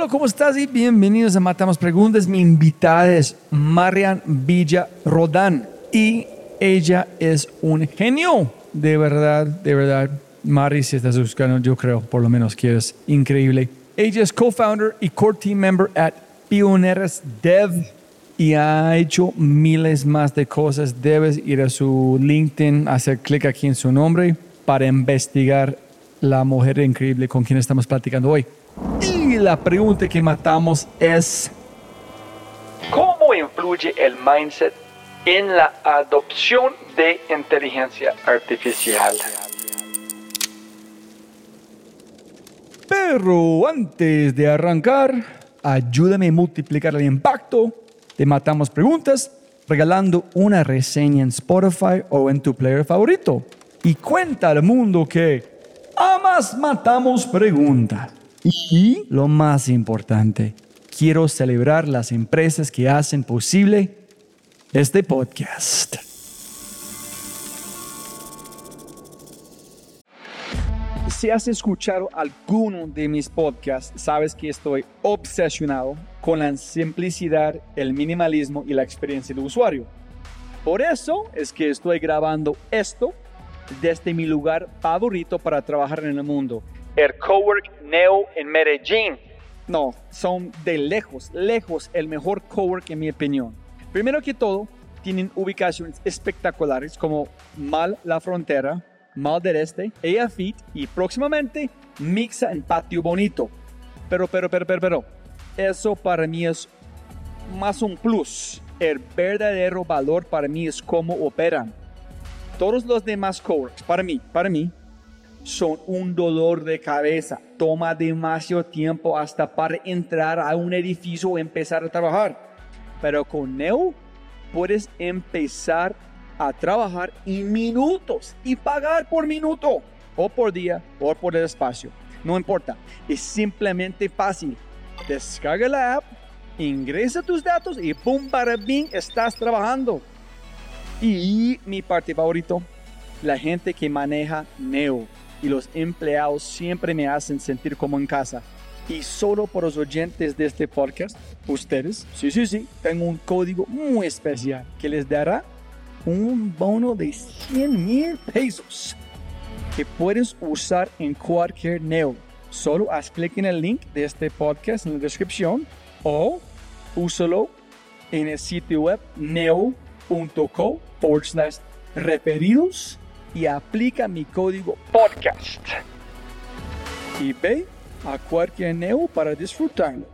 Hola, ¿cómo estás? Y bienvenidos a Matamos Preguntas. Mi invitada es Marian Villa Rodán y ella es un genio. De verdad, de verdad. Mari, si estás buscando, yo creo, por lo menos que es increíble. Ella es co-founder y core team member at Pioneers Dev y ha hecho miles más de cosas. Debes ir a su LinkedIn, hacer clic aquí en su nombre para investigar la mujer increíble con quien estamos platicando hoy. La pregunta que matamos es, ¿cómo influye el mindset en la adopción de inteligencia artificial? Pero antes de arrancar, ayúdame a multiplicar el impacto de Matamos Preguntas regalando una reseña en Spotify o en tu player favorito. Y cuenta al mundo que amas Matamos Preguntas. Y lo más importante, quiero celebrar las empresas que hacen posible este podcast. Si has escuchado alguno de mis podcasts, sabes que estoy obsesionado con la simplicidad, el minimalismo y la experiencia del usuario. Por eso es que estoy grabando esto desde mi lugar favorito para trabajar en el mundo, el Cowork Neo en Medellín. No, son de lejos, lejos el mejor cowork en mi opinión. Primero que todo, tienen ubicaciones espectaculares como Mal La Frontera, Mal del Este, Ella Fit y próximamente Mixa en Patio Bonito. Pero, pero, pero, pero, pero, eso para mí es más un plus. El verdadero valor para mí es cómo operan. Todos los demás coworks, para mí, para mí, son un dolor de cabeza. Toma demasiado tiempo hasta para entrar a un edificio o empezar a trabajar. Pero con Neo puedes empezar a trabajar en minutos y pagar por minuto o por día o por el espacio. No importa, es simplemente fácil. Descarga la app, ingresa tus datos y pum, para bien, estás trabajando. Y mi parte favorito, la gente que maneja Neo y los empleados siempre me hacen sentir como en casa. Y solo por los oyentes de este podcast, ustedes, sí, sí, sí, tengo un código muy especial que les dará un bono de 100 mil pesos que puedes usar en cualquier Neo. Solo haz clic en el link de este podcast en la descripción o úsalo en el sitio web neo.co forward referidos y aplica mi código podcast. Y ve a cualquier Neo para disfrutarlo.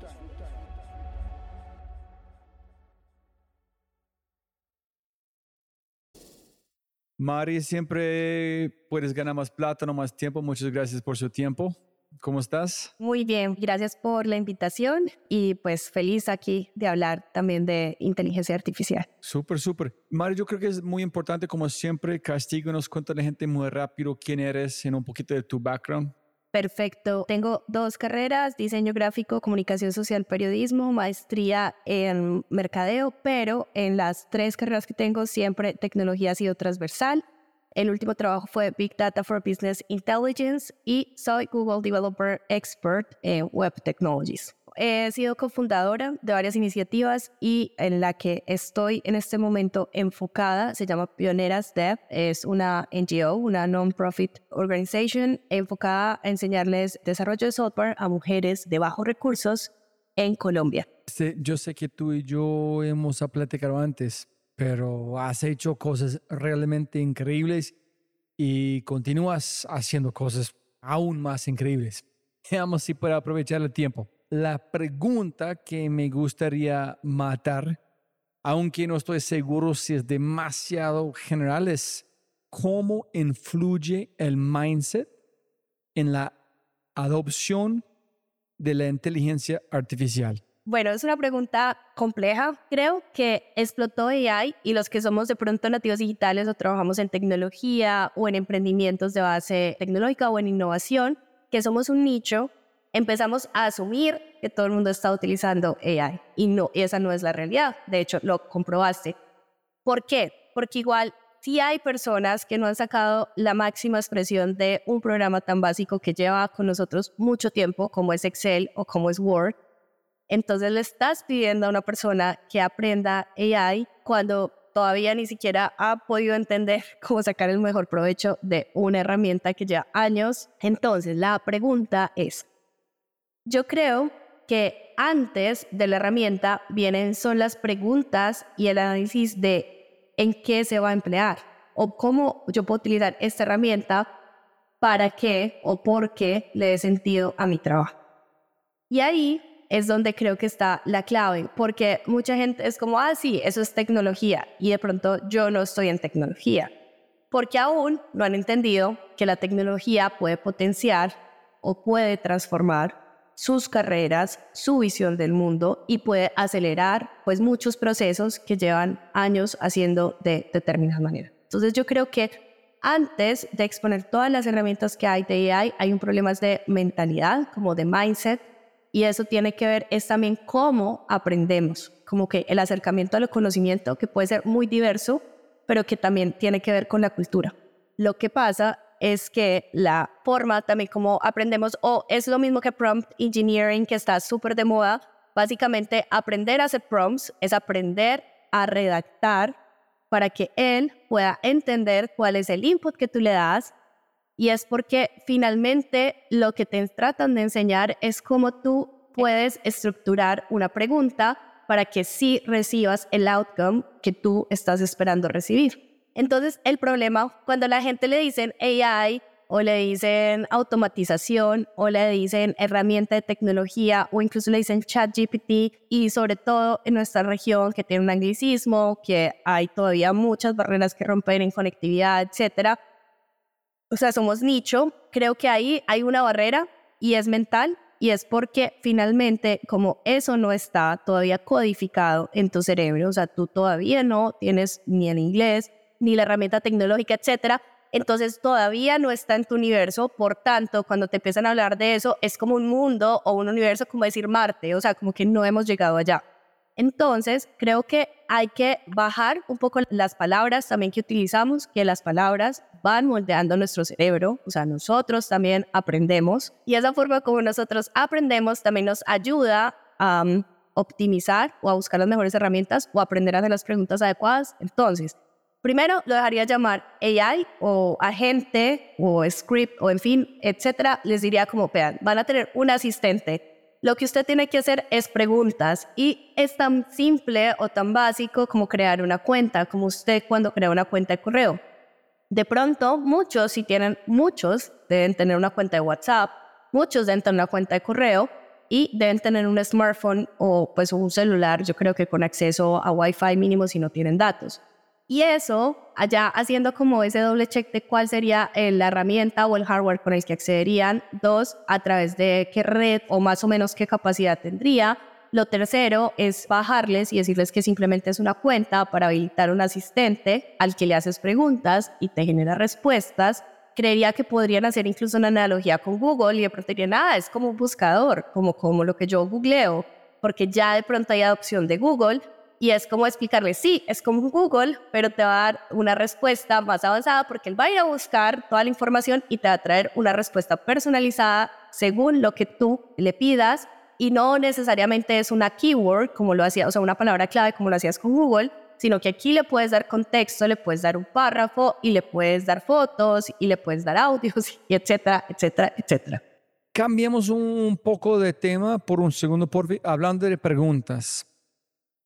Mari, siempre puedes ganar más plata, no más tiempo. Muchas gracias por su tiempo. ¿Cómo estás? Muy bien, gracias por la invitación y pues feliz aquí de hablar también de inteligencia artificial. Súper, súper. Mari, yo creo que es muy importante, como siempre, castíganos, cuéntale a la gente muy rápido quién eres en un poquito de tu background. Perfecto. Tengo dos carreras, diseño gráfico, comunicación social, periodismo, maestría en mercadeo, pero en las tres carreras que tengo siempre tecnología ha sido transversal. El último trabajo fue Big Data for Business Intelligence y soy Google Developer Expert en Web Technologies. He sido cofundadora de varias iniciativas y en la que estoy en este momento enfocada se llama Pioneras Dev. Es una NGO, una non-profit organization enfocada a enseñarles desarrollo de software a mujeres de bajos recursos en Colombia. yo sé que tú y yo hemos platicado antes, pero has hecho cosas realmente increíbles y continúas haciendo cosas aún más increíbles. Veamos si puedo aprovechar el tiempo. La pregunta que me gustaría matar, aunque no estoy seguro si es demasiado general, es cómo influye el mindset en la adopción de la inteligencia artificial? Bueno, es una pregunta compleja. Creo que explotó AI y los que somos de pronto nativos digitales o trabajamos en tecnología o en emprendimientos de base tecnológica o en innovación, que somos un nicho, empezamos a asumir que todo el mundo está utilizando AI y no, esa no es la realidad. De hecho, lo comprobaste. ¿Por qué? Porque igual si hay personas que no han sacado la máxima expresión de un programa tan básico que lleva con nosotros mucho tiempo, como es Excel o como es Word, entonces le estás pidiendo a una persona que aprenda AI cuando todavía ni siquiera ha podido entender cómo sacar el mejor provecho de una herramienta que lleva años. Entonces la pregunta es, yo creo que antes de la herramienta vienen son las preguntas y el análisis de en qué se va a emplear o cómo yo puedo utilizar esta herramienta para qué o por qué le dé sentido a mi trabajo. Y ahí es donde creo que está la clave, porque mucha gente es como, ah, sí, eso es tecnología, y de pronto yo no estoy en tecnología, porque aún no han entendido que la tecnología puede potenciar o puede transformar sus carreras, su visión del mundo y puede acelerar pues muchos procesos que llevan años haciendo de determinada manera. Entonces yo creo que antes de exponer todas las herramientas que hay de AI, hay un problema de mentalidad, como de mindset, y eso tiene que ver es también cómo aprendemos, como que el acercamiento al conocimiento que puede ser muy diverso, pero que también tiene que ver con la cultura. Lo que pasa es que la forma también como aprendemos, o es lo mismo que prompt engineering, que está súper de moda, básicamente aprender a hacer prompts es aprender a redactar para que él pueda entender cuál es el input que tú le das y es porque finalmente lo que te tratan de enseñar es cómo tú puedes estructurar una pregunta para que sí recibas el outcome que tú estás esperando recibir. Entonces, el problema cuando la gente le dicen AI o le dicen automatización o le dicen herramienta de tecnología o incluso le dicen chat GPT y sobre todo en nuestra región que tiene un anglicismo, que hay todavía muchas barreras que romper en conectividad, etcétera, o sea, somos nicho, creo que ahí hay una barrera y es mental y es porque finalmente como eso no está todavía codificado en tu cerebro, o sea, tú todavía no tienes ni el inglés, ni la herramienta tecnológica, etcétera, entonces todavía no está en tu universo, por tanto, cuando te empiezan a hablar de eso, es como un mundo o un universo como decir Marte, o sea, como que no hemos llegado allá. Entonces, creo que hay que bajar un poco las palabras también que utilizamos, que las palabras van moldeando nuestro cerebro, o sea, nosotros también aprendemos y esa forma como nosotros aprendemos también nos ayuda a um, optimizar o a buscar las mejores herramientas o aprender a hacer las preguntas adecuadas. Entonces, primero lo dejaría llamar AI o agente o script o en fin, etcétera. Les diría como, vean, van a tener un asistente lo que usted tiene que hacer es preguntas y es tan simple o tan básico como crear una cuenta, como usted cuando crea una cuenta de correo. De pronto, muchos, si tienen muchos, deben tener una cuenta de WhatsApp, muchos deben tener una cuenta de correo y deben tener un smartphone o pues un celular, yo creo que con acceso a Wi-Fi mínimo si no tienen datos. Y eso, allá haciendo como ese doble check de cuál sería eh, la herramienta o el hardware con el que accederían. Dos, a través de qué red o más o menos qué capacidad tendría. Lo tercero es bajarles y decirles que simplemente es una cuenta para habilitar un asistente al que le haces preguntas y te genera respuestas. Creería que podrían hacer incluso una analogía con Google y de pronto dirían, ah, es como un buscador, como, como lo que yo googleo, porque ya de pronto hay adopción de Google y es como explicarle, sí, es como Google, pero te va a dar una respuesta más avanzada porque él va a ir a buscar toda la información y te va a traer una respuesta personalizada según lo que tú le pidas y no necesariamente es una keyword como lo hacía, o sea, una palabra clave como lo hacías con Google, sino que aquí le puedes dar contexto, le puedes dar un párrafo y le puedes dar fotos y le puedes dar audios y etcétera, etcétera, etcétera. Cambiemos un poco de tema por un segundo, por hablando de preguntas.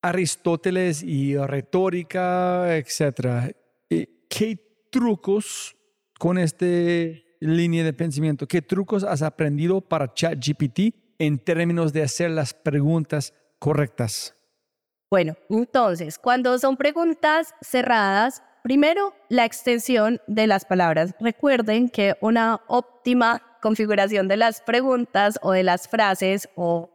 Aristóteles y retórica, etc. ¿Qué trucos con esta línea de pensamiento, qué trucos has aprendido para ChatGPT en términos de hacer las preguntas correctas? Bueno, entonces, cuando son preguntas cerradas, primero la extensión de las palabras. Recuerden que una óptima configuración de las preguntas o de las frases o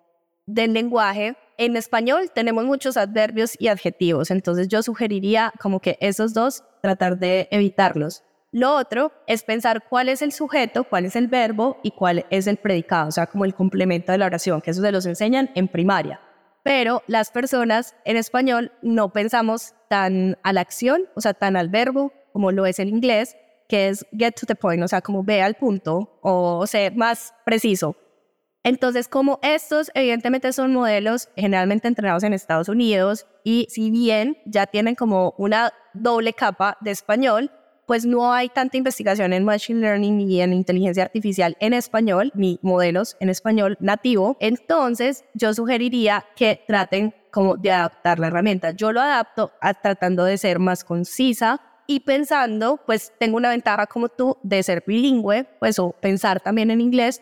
del lenguaje, en español tenemos muchos adverbios y adjetivos, entonces yo sugeriría como que esos dos tratar de evitarlos. Lo otro es pensar cuál es el sujeto, cuál es el verbo y cuál es el predicado, o sea, como el complemento de la oración, que eso se los enseñan en primaria. Pero las personas en español no pensamos tan a la acción, o sea, tan al verbo como lo es en inglés, que es get to the point, o sea, como ve al punto o ser más preciso. Entonces, como estos evidentemente son modelos generalmente entrenados en Estados Unidos y si bien ya tienen como una doble capa de español, pues no hay tanta investigación en Machine Learning y en inteligencia artificial en español, ni modelos en español nativo. Entonces, yo sugeriría que traten como de adaptar la herramienta. Yo lo adapto a tratando de ser más concisa y pensando, pues tengo una ventaja como tú de ser bilingüe, pues o pensar también en inglés,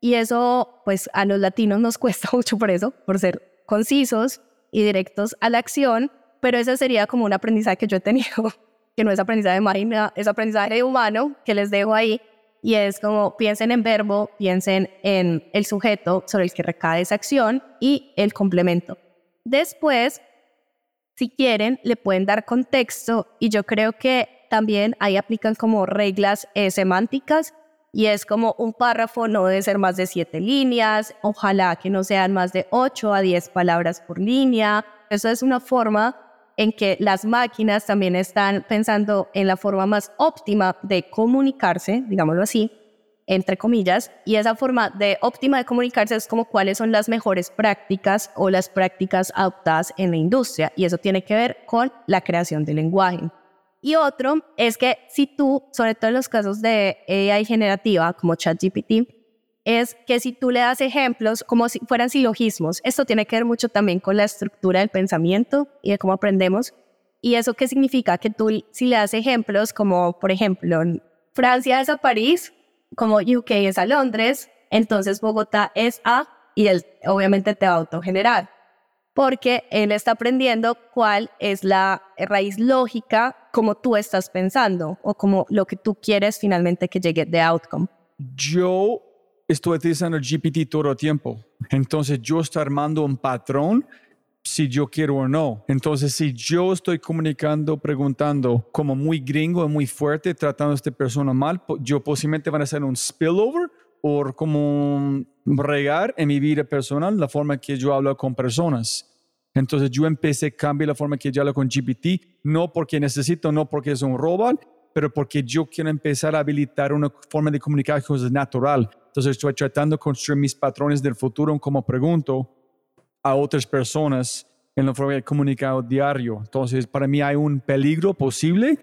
y eso, pues a los latinos nos cuesta mucho por eso, por ser concisos y directos a la acción, pero ese sería como un aprendizaje que yo he tenido, que no es aprendizaje de máquina, es aprendizaje humano que les dejo ahí. Y es como piensen en verbo, piensen en el sujeto sobre el que recae esa acción y el complemento. Después, si quieren, le pueden dar contexto y yo creo que también ahí aplican como reglas eh, semánticas y es como un párrafo no debe ser más de siete líneas, ojalá que no sean más de ocho a diez palabras por línea. Eso es una forma en que las máquinas también están pensando en la forma más óptima de comunicarse, digámoslo así, entre comillas, y esa forma de óptima de comunicarse es como cuáles son las mejores prácticas o las prácticas adoptadas en la industria, y eso tiene que ver con la creación de lenguaje. Y otro es que si tú, sobre todo en los casos de AI generativa como ChatGPT, es que si tú le das ejemplos como si fueran silogismos, esto tiene que ver mucho también con la estructura del pensamiento y de cómo aprendemos. ¿Y eso qué significa? Que tú si le das ejemplos como, por ejemplo, Francia es a París, como UK es a Londres, entonces Bogotá es a, y él obviamente te va a autogenerar porque él está aprendiendo cuál es la raíz lógica como tú estás pensando o como lo que tú quieres finalmente que llegue de outcome. Yo estoy utilizando GPT todo el tiempo, entonces yo estoy armando un patrón si yo quiero o no. Entonces, si yo estoy comunicando, preguntando como muy gringo muy fuerte, tratando a esta persona mal, yo posiblemente van a hacer un spillover o como regar en mi vida personal la forma que yo hablo con personas. Entonces yo empecé a cambiar la forma que yo hablo con GPT, no porque necesito, no porque es un robot, pero porque yo quiero empezar a habilitar una forma de comunicar natural. Entonces estoy tratando de construir mis patrones del futuro como pregunto a otras personas en la forma de comunicar diario. Entonces para mí hay un peligro posible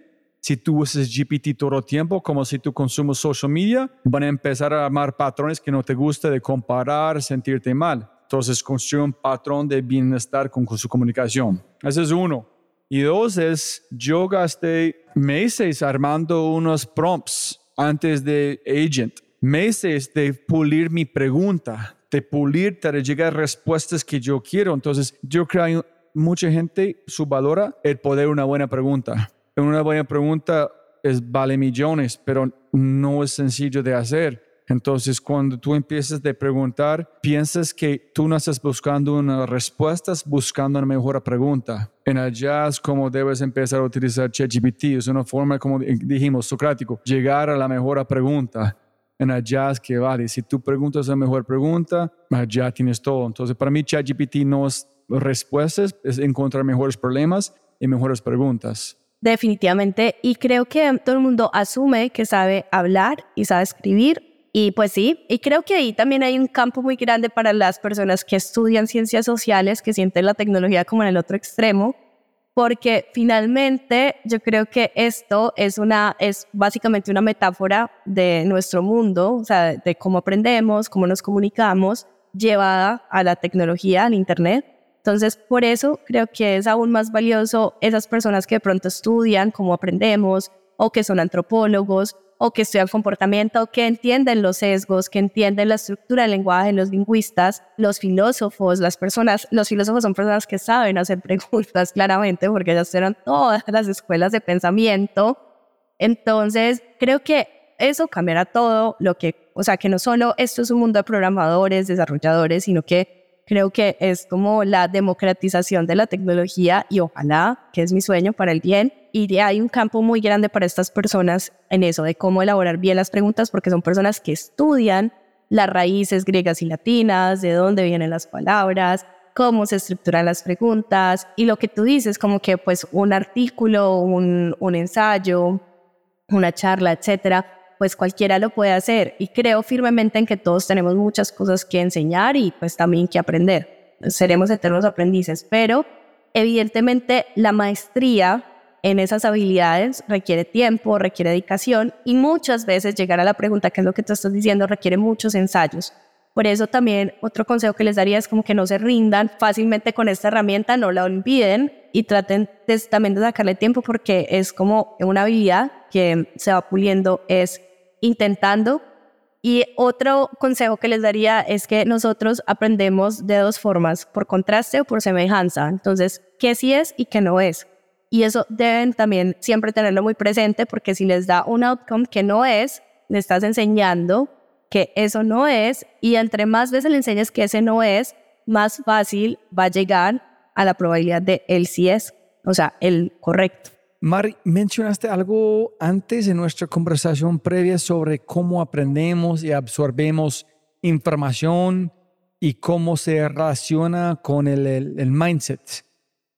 si tú usas GPT todo el tiempo, como si tú consumes social media, van a empezar a armar patrones que no te gusta de comparar, sentirte mal. Entonces construye un patrón de bienestar con, su comunicación. Ese es uno. Y dos es, yo gasté meses armando unos prompts antes de Agent, meses de pulir mi pregunta, de pulir para llegar a respuestas que yo quiero. Entonces, yo creo que mucha gente subvalora el poder de una buena pregunta una buena pregunta es vale millones, pero no es sencillo de hacer. Entonces, cuando tú empiezas a preguntar, piensas que tú no estás buscando una respuesta, estás buscando una mejor pregunta. En el jazz, como debes empezar a utilizar ChatGPT, es una forma, como dijimos, socrático, llegar a la mejor pregunta. En el jazz, que vale, si tú preguntas la mejor pregunta, ya tienes todo. Entonces, para mí, ChatGPT no es respuestas, es encontrar mejores problemas y mejores preguntas. Definitivamente, y creo que todo el mundo asume que sabe hablar y sabe escribir, y pues sí, y creo que ahí también hay un campo muy grande para las personas que estudian ciencias sociales, que sienten la tecnología como en el otro extremo, porque finalmente yo creo que esto es una es básicamente una metáfora de nuestro mundo, o sea, de cómo aprendemos, cómo nos comunicamos, llevada a la tecnología, al internet. Entonces, por eso creo que es aún más valioso esas personas que de pronto estudian cómo aprendemos o que son antropólogos o que estudian comportamiento, que entienden los sesgos, que entienden la estructura del lenguaje, los lingüistas, los filósofos, las personas, los filósofos son personas que saben hacer preguntas claramente porque ellas eran todas las escuelas de pensamiento. Entonces, creo que eso cambiará todo lo que O sea, que no solo esto es un mundo de programadores, desarrolladores, sino que creo que es como la democratización de la tecnología y ojalá, que es mi sueño para el bien, y hay un campo muy grande para estas personas en eso, de cómo elaborar bien las preguntas, porque son personas que estudian las raíces griegas y latinas, de dónde vienen las palabras, cómo se estructuran las preguntas. Y lo que tú dices, como que pues un artículo, un, un ensayo, una charla, etcétera, pues cualquiera lo puede hacer y creo firmemente en que todos tenemos muchas cosas que enseñar y pues también que aprender. Seremos eternos aprendices, pero evidentemente la maestría en esas habilidades requiere tiempo, requiere dedicación y muchas veces llegar a la pregunta, ¿qué es lo que tú estás diciendo? Requiere muchos ensayos. Por eso también otro consejo que les daría es como que no se rindan fácilmente con esta herramienta, no la olviden y traten también de sacarle tiempo porque es como una habilidad que se va puliendo, es intentando. Y otro consejo que les daría es que nosotros aprendemos de dos formas, por contraste o por semejanza. Entonces, ¿qué sí es y qué no es? Y eso deben también siempre tenerlo muy presente porque si les da un outcome que no es, le estás enseñando que eso no es y entre más veces le enseñes que ese no es, más fácil va a llegar a la probabilidad de él sí es, o sea, el correcto. Mari, mencionaste algo antes en nuestra conversación previa sobre cómo aprendemos y absorbemos información y cómo se relaciona con el, el, mindset.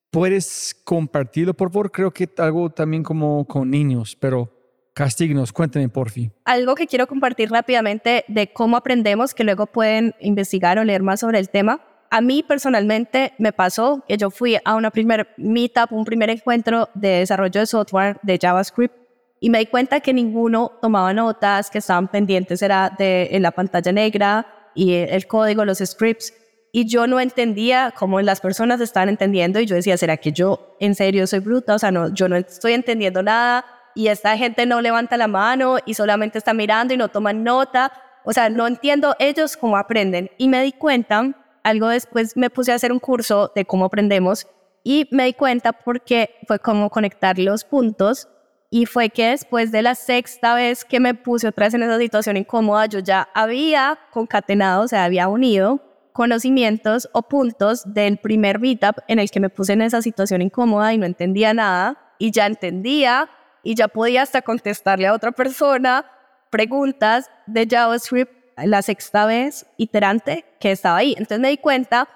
¿Puedes compartirlo, por favor? Creo que algo también como con niños, pero Castignos, cuéntenme por fin. Algo que quiero compartir rápidamente de cómo aprendemos, que luego pueden investigar o leer más sobre el tema. A mí personalmente me pasó que yo fui a una primer meetup, un primer encuentro de desarrollo de software de JavaScript y me di cuenta que ninguno tomaba notas, que estaban pendientes era de en la pantalla negra y el código, los scripts. Y yo no entendía cómo las personas estaban entendiendo y yo decía, ¿será que yo en serio soy bruta? O sea, no, yo no estoy entendiendo nada y esta gente no levanta la mano y solamente está mirando y no toman nota. O sea, no entiendo ellos cómo aprenden. Y me di cuenta, algo después me puse a hacer un curso de cómo aprendemos y me di cuenta porque fue como conectar los puntos y fue que después de la sexta vez que me puse otra vez en esa situación incómoda, yo ya había concatenado, o sea, había unido conocimientos o puntos del primer meetup en el que me puse en esa situación incómoda y no entendía nada y ya entendía y ya podía hasta contestarle a otra persona preguntas de JavaScript la sexta vez iterante que estaba ahí. Entonces me di cuenta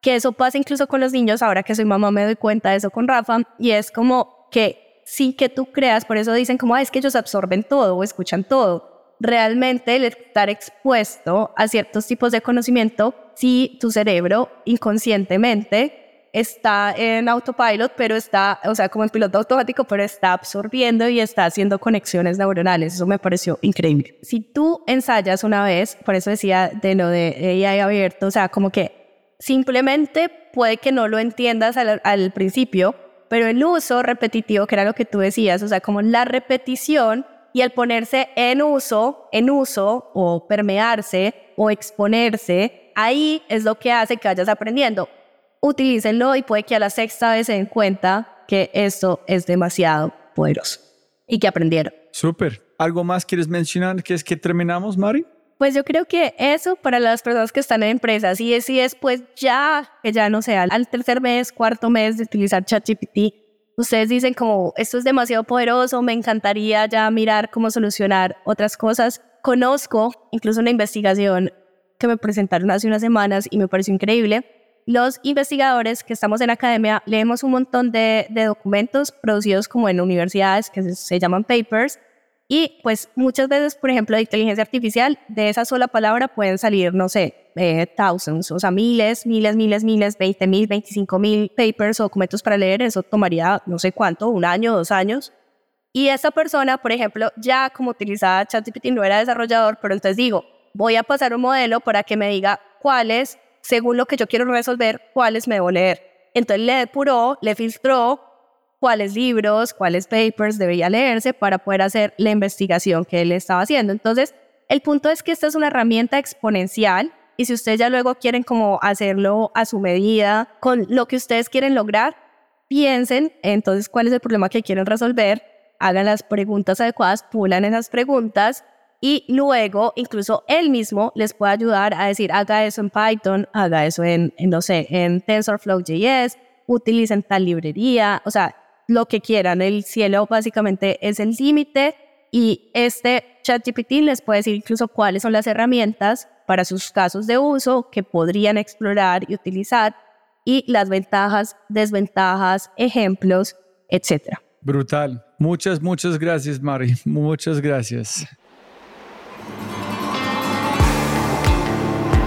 que eso pasa incluso con los niños, ahora que soy mamá me doy cuenta de eso con Rafa, y es como que sin que tú creas, por eso dicen como, es que ellos absorben todo o escuchan todo. Realmente el estar expuesto a ciertos tipos de conocimiento, si tu cerebro inconscientemente está en autopilot, pero está, o sea, como en piloto automático, pero está absorbiendo y está haciendo conexiones neuronales. Eso me pareció increíble. Si tú ensayas una vez, por eso decía de lo de AI abierto, o sea, como que simplemente puede que no lo entiendas al, al principio, pero el uso repetitivo, que era lo que tú decías, o sea, como la repetición y el ponerse en uso, en uso o permearse o exponerse, ahí es lo que hace que vayas aprendiendo utilícenlo y puede que a la sexta vez se den cuenta que esto es demasiado poderoso y que aprendieron. Súper. ¿Algo más quieres mencionar que es que terminamos, Mari? Pues yo creo que eso para las personas que están en empresas y si después ya, que ya no sea, al tercer mes, cuarto mes de utilizar ChatGPT, ustedes dicen como esto es demasiado poderoso, me encantaría ya mirar cómo solucionar otras cosas. Conozco incluso una investigación que me presentaron hace unas semanas y me pareció increíble, los investigadores que estamos en academia leemos un montón de, documentos producidos como en universidades que se, llaman papers y pues muchas veces, por ejemplo, de inteligencia artificial, de esa sola palabra pueden salir, no sé, eh, thousands, o sea, miles, miles, miles, miles, 20 mil, 25 mil papers o documentos para leer, eso tomaría no sé cuánto, un año, dos años. Y esa persona, por ejemplo, ya como utilizaba ChatGPT no era desarrollador, pero entonces digo, voy a pasar un modelo para que me diga cuáles según lo que yo quiero resolver, cuáles me debo leer. Entonces le depuró, le filtró cuáles libros, cuáles papers debería leerse para poder hacer la investigación que él estaba haciendo. Entonces, el punto es que esta es una herramienta exponencial y si ustedes ya luego quieren como hacerlo a su medida, con lo que ustedes quieren lograr, piensen entonces cuál es el problema que quieren resolver, hagan las preguntas adecuadas, pulan esas preguntas y luego incluso él mismo les puede ayudar a decir, haga eso en Python, haga eso en, en no sé, en TensorFlow.js, utilicen tal librería, o sea, lo que quieran. El cielo básicamente es el límite y este ChatGPT les puede decir incluso cuáles son las herramientas para sus casos de uso que podrían explorar y utilizar y las ventajas, desventajas, ejemplos, etc. Brutal. Muchas, muchas gracias, Mari. Muchas gracias.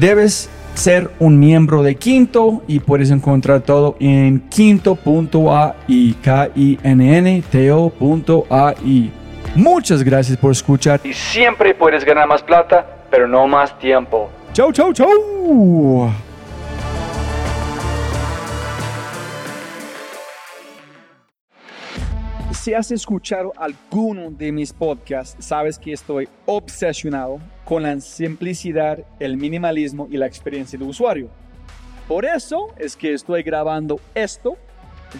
debes ser un miembro de Quinto y puedes encontrar todo en quinto.ai, k i n n t -O Muchas gracias por escuchar y siempre puedes ganar más plata, pero no más tiempo. Chau, chau, chau. Si has escuchado alguno de mis podcasts, sabes que estoy obsesionado con la simplicidad, el minimalismo y la experiencia de usuario. Por eso es que estoy grabando esto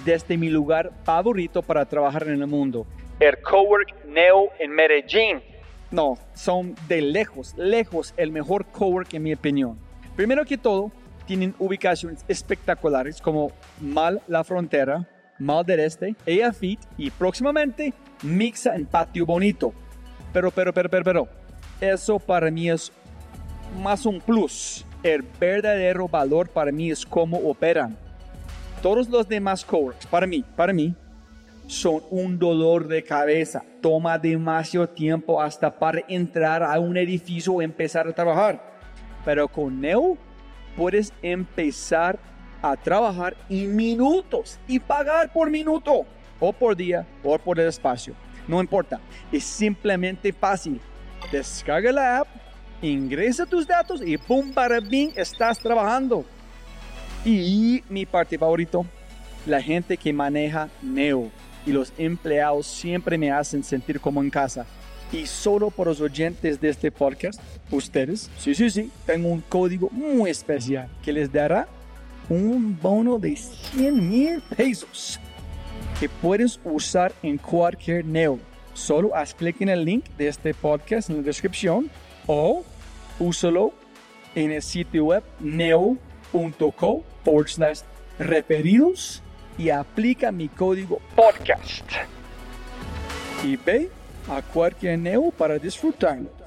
desde mi lugar favorito para trabajar en el mundo, el Cowork Neo en Medellín. No, son de lejos, lejos el mejor cowork en mi opinión. Primero que todo, tienen ubicaciones espectaculares como Mal La Frontera, Mal del Este, Ella Fit y próximamente Mixa en Patio Bonito. Pero, pero, pero, pero, pero, eso para mí es más un plus. El verdadero valor para mí es cómo operan. Todos los demás coworks, para mí, para mí, son un dolor de cabeza. Toma demasiado tiempo hasta para entrar a un edificio o empezar a trabajar. Pero con Neo puedes empezar a trabajar en minutos y pagar por minuto o por día o por el espacio. No importa, es simplemente fácil. Descarga la app, ingresa tus datos y ¡pum! para bien estás trabajando. Y mi parte favorito, la gente que maneja Neo y los empleados siempre me hacen sentir como en casa. Y solo por los oyentes de este podcast, ustedes, sí, sí, sí, tengo un código muy especial que les dará un bono de 100 mil pesos que puedes usar en cualquier Neo. Solo haz clic en el link de este podcast en la descripción o úsalo en el sitio web neo.co forward slash referidos y aplica mi código podcast. Y ve a cualquier Neo para disfrutarlo.